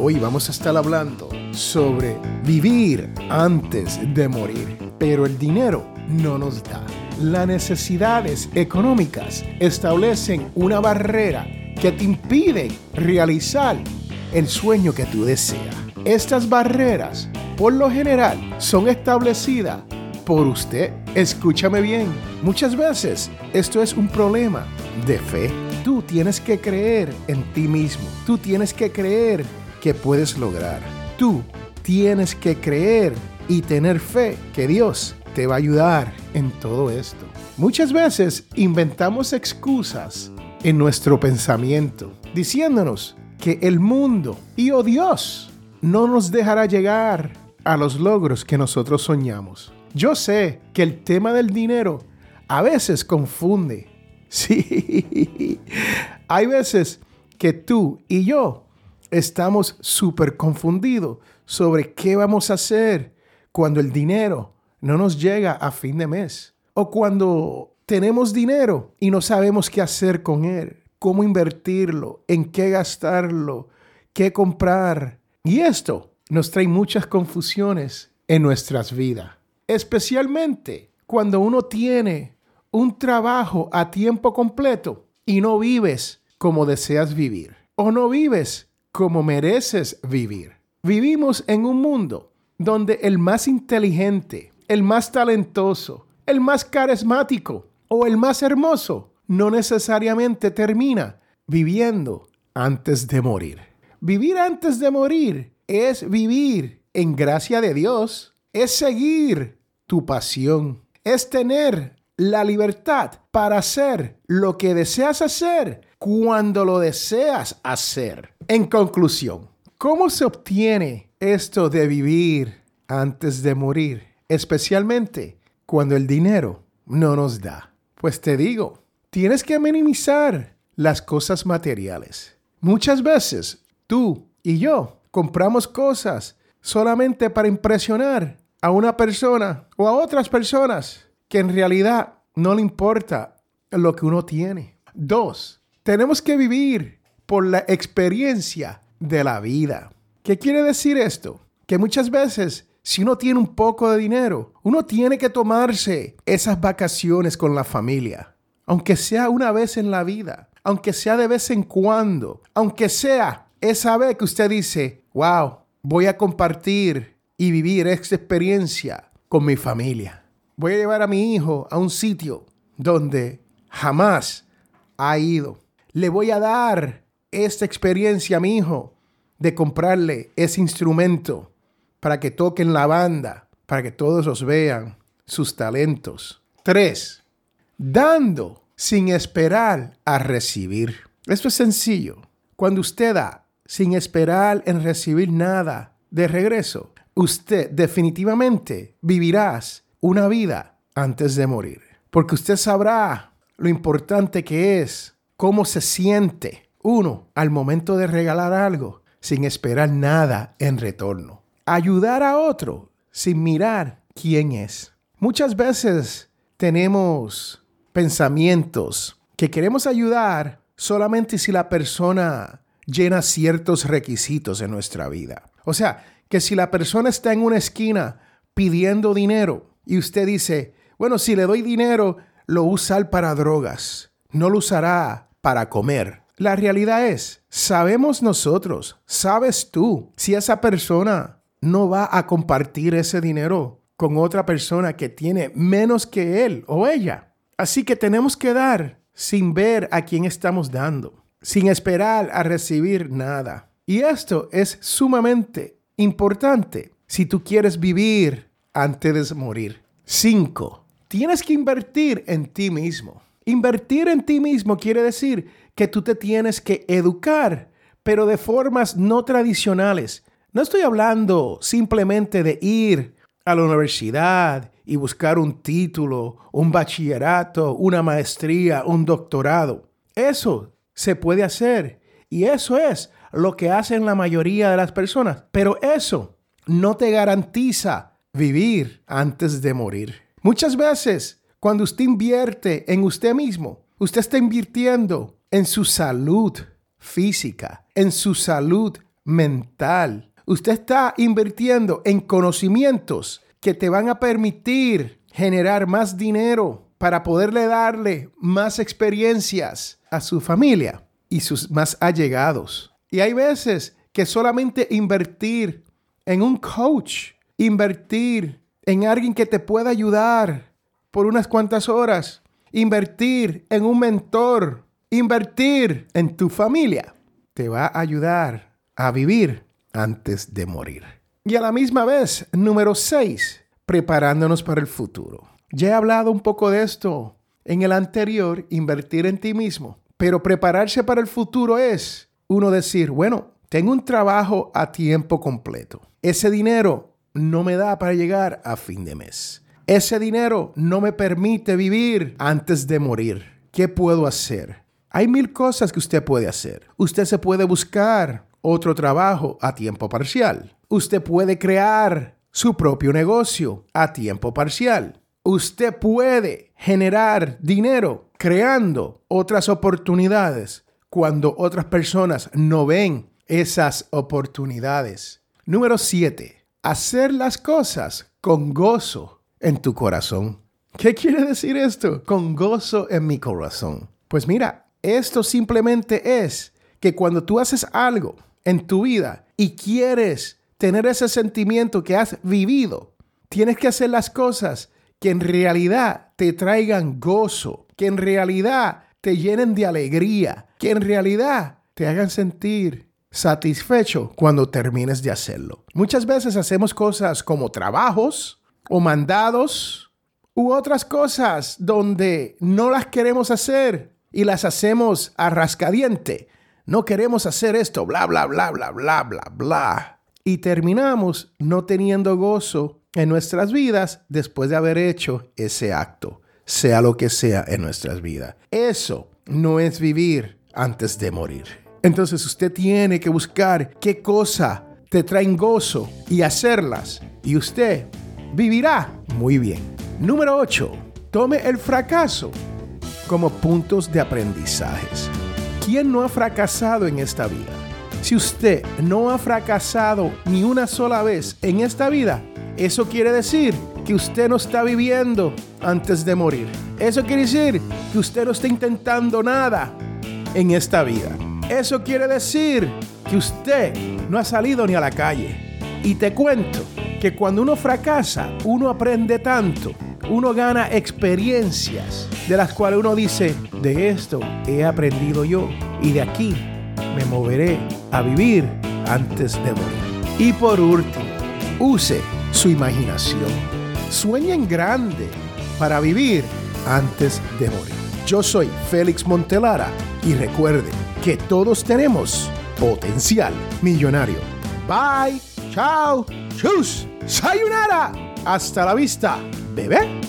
Hoy vamos a estar hablando sobre vivir antes de morir, pero el dinero no nos da. Las necesidades económicas establecen una barrera que te impide realizar el sueño que tú deseas. Estas barreras, por lo general, son establecidas por usted. Escúchame bien, muchas veces esto es un problema de fe. Tú tienes que creer en ti mismo. Tú tienes que creer que puedes lograr. Tú tienes que creer y tener fe que Dios te va a ayudar en todo esto. Muchas veces inventamos excusas en nuestro pensamiento, diciéndonos que el mundo y o Dios no nos dejará llegar a los logros que nosotros soñamos. Yo sé que el tema del dinero a veces confunde. Sí, hay veces que tú y yo estamos súper confundidos sobre qué vamos a hacer cuando el dinero no nos llega a fin de mes. O cuando tenemos dinero y no sabemos qué hacer con él, cómo invertirlo, en qué gastarlo, qué comprar. Y esto nos trae muchas confusiones en nuestras vidas. Especialmente cuando uno tiene un trabajo a tiempo completo y no vives como deseas vivir. O no vives como mereces vivir. Vivimos en un mundo donde el más inteligente, el más talentoso, el más carismático o el más hermoso no necesariamente termina viviendo antes de morir. Vivir antes de morir es vivir en gracia de Dios, es seguir tu pasión, es tener la libertad para hacer lo que deseas hacer cuando lo deseas hacer. En conclusión, ¿cómo se obtiene esto de vivir antes de morir? Especialmente cuando el dinero no nos da. Pues te digo, tienes que minimizar las cosas materiales. Muchas veces tú y yo compramos cosas solamente para impresionar a una persona o a otras personas que en realidad no le importa lo que uno tiene. Dos, tenemos que vivir por la experiencia de la vida. ¿Qué quiere decir esto? Que muchas veces, si uno tiene un poco de dinero, uno tiene que tomarse esas vacaciones con la familia, aunque sea una vez en la vida, aunque sea de vez en cuando, aunque sea esa vez que usted dice, wow, voy a compartir y vivir esta experiencia con mi familia voy a llevar a mi hijo a un sitio donde jamás ha ido. Le voy a dar esta experiencia a mi hijo de comprarle ese instrumento para que toquen la banda, para que todos los vean sus talentos. Tres, dando sin esperar a recibir. Esto es sencillo. Cuando usted da sin esperar en recibir nada de regreso, usted definitivamente vivirás una vida antes de morir. Porque usted sabrá lo importante que es, cómo se siente uno al momento de regalar algo sin esperar nada en retorno. Ayudar a otro sin mirar quién es. Muchas veces tenemos pensamientos que queremos ayudar solamente si la persona llena ciertos requisitos en nuestra vida. O sea, que si la persona está en una esquina pidiendo dinero, y usted dice, bueno, si le doy dinero, lo usa para drogas, no lo usará para comer. La realidad es, sabemos nosotros, sabes tú, si esa persona no va a compartir ese dinero con otra persona que tiene menos que él o ella. Así que tenemos que dar sin ver a quién estamos dando, sin esperar a recibir nada. Y esto es sumamente importante si tú quieres vivir antes de morir. 5. Tienes que invertir en ti mismo. Invertir en ti mismo quiere decir que tú te tienes que educar, pero de formas no tradicionales. No estoy hablando simplemente de ir a la universidad y buscar un título, un bachillerato, una maestría, un doctorado. Eso se puede hacer y eso es lo que hacen la mayoría de las personas. Pero eso no te garantiza vivir antes de morir. Muchas veces, cuando usted invierte en usted mismo, usted está invirtiendo en su salud física, en su salud mental. Usted está invirtiendo en conocimientos que te van a permitir generar más dinero para poderle darle más experiencias a su familia y sus más allegados. Y hay veces que solamente invertir en un coach, invertir en alguien que te pueda ayudar por unas cuantas horas, invertir en un mentor, invertir en tu familia, te va a ayudar a vivir antes de morir. Y a la misma vez, número 6, preparándonos para el futuro. Ya he hablado un poco de esto en el anterior, invertir en ti mismo. Pero prepararse para el futuro es uno decir, bueno, tengo un trabajo a tiempo completo. Ese dinero no me da para llegar a fin de mes. Ese dinero no me permite vivir antes de morir. ¿Qué puedo hacer? Hay mil cosas que usted puede hacer. Usted se puede buscar otro trabajo a tiempo parcial. Usted puede crear su propio negocio a tiempo parcial. Usted puede generar dinero creando otras oportunidades cuando otras personas no ven esas oportunidades. Número 7. Hacer las cosas con gozo en tu corazón. ¿Qué quiere decir esto? Con gozo en mi corazón. Pues mira, esto simplemente es que cuando tú haces algo en tu vida y quieres tener ese sentimiento que has vivido. Tienes que hacer las cosas que en realidad te traigan gozo, que en realidad te llenen de alegría, que en realidad te hagan sentir satisfecho cuando termines de hacerlo. Muchas veces hacemos cosas como trabajos o mandados u otras cosas donde no las queremos hacer y las hacemos a rascadiente. No queremos hacer esto, bla, bla, bla, bla, bla, bla, bla y terminamos no teniendo gozo en nuestras vidas después de haber hecho ese acto, sea lo que sea en nuestras vidas. Eso no es vivir antes de morir. Entonces usted tiene que buscar qué cosa te traen gozo y hacerlas y usted vivirá muy bien. Número 8. Tome el fracaso como puntos de aprendizajes. ¿Quién no ha fracasado en esta vida? Si usted no ha fracasado ni una sola vez en esta vida, eso quiere decir que usted no está viviendo antes de morir. Eso quiere decir que usted no está intentando nada en esta vida. Eso quiere decir que usted no ha salido ni a la calle. Y te cuento que cuando uno fracasa, uno aprende tanto, uno gana experiencias de las cuales uno dice, de esto he aprendido yo y de aquí me moveré a vivir antes de morir. Y por último, use su imaginación. Sueñe en grande para vivir antes de morir. Yo soy Félix Montelara y recuerde que todos tenemos potencial millonario. Bye, chao, chus, sayonara. Hasta la vista, bebé.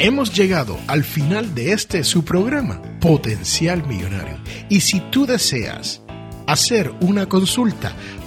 Hemos llegado al final de este su programa, Potencial Millonario. Y si tú deseas hacer una consulta,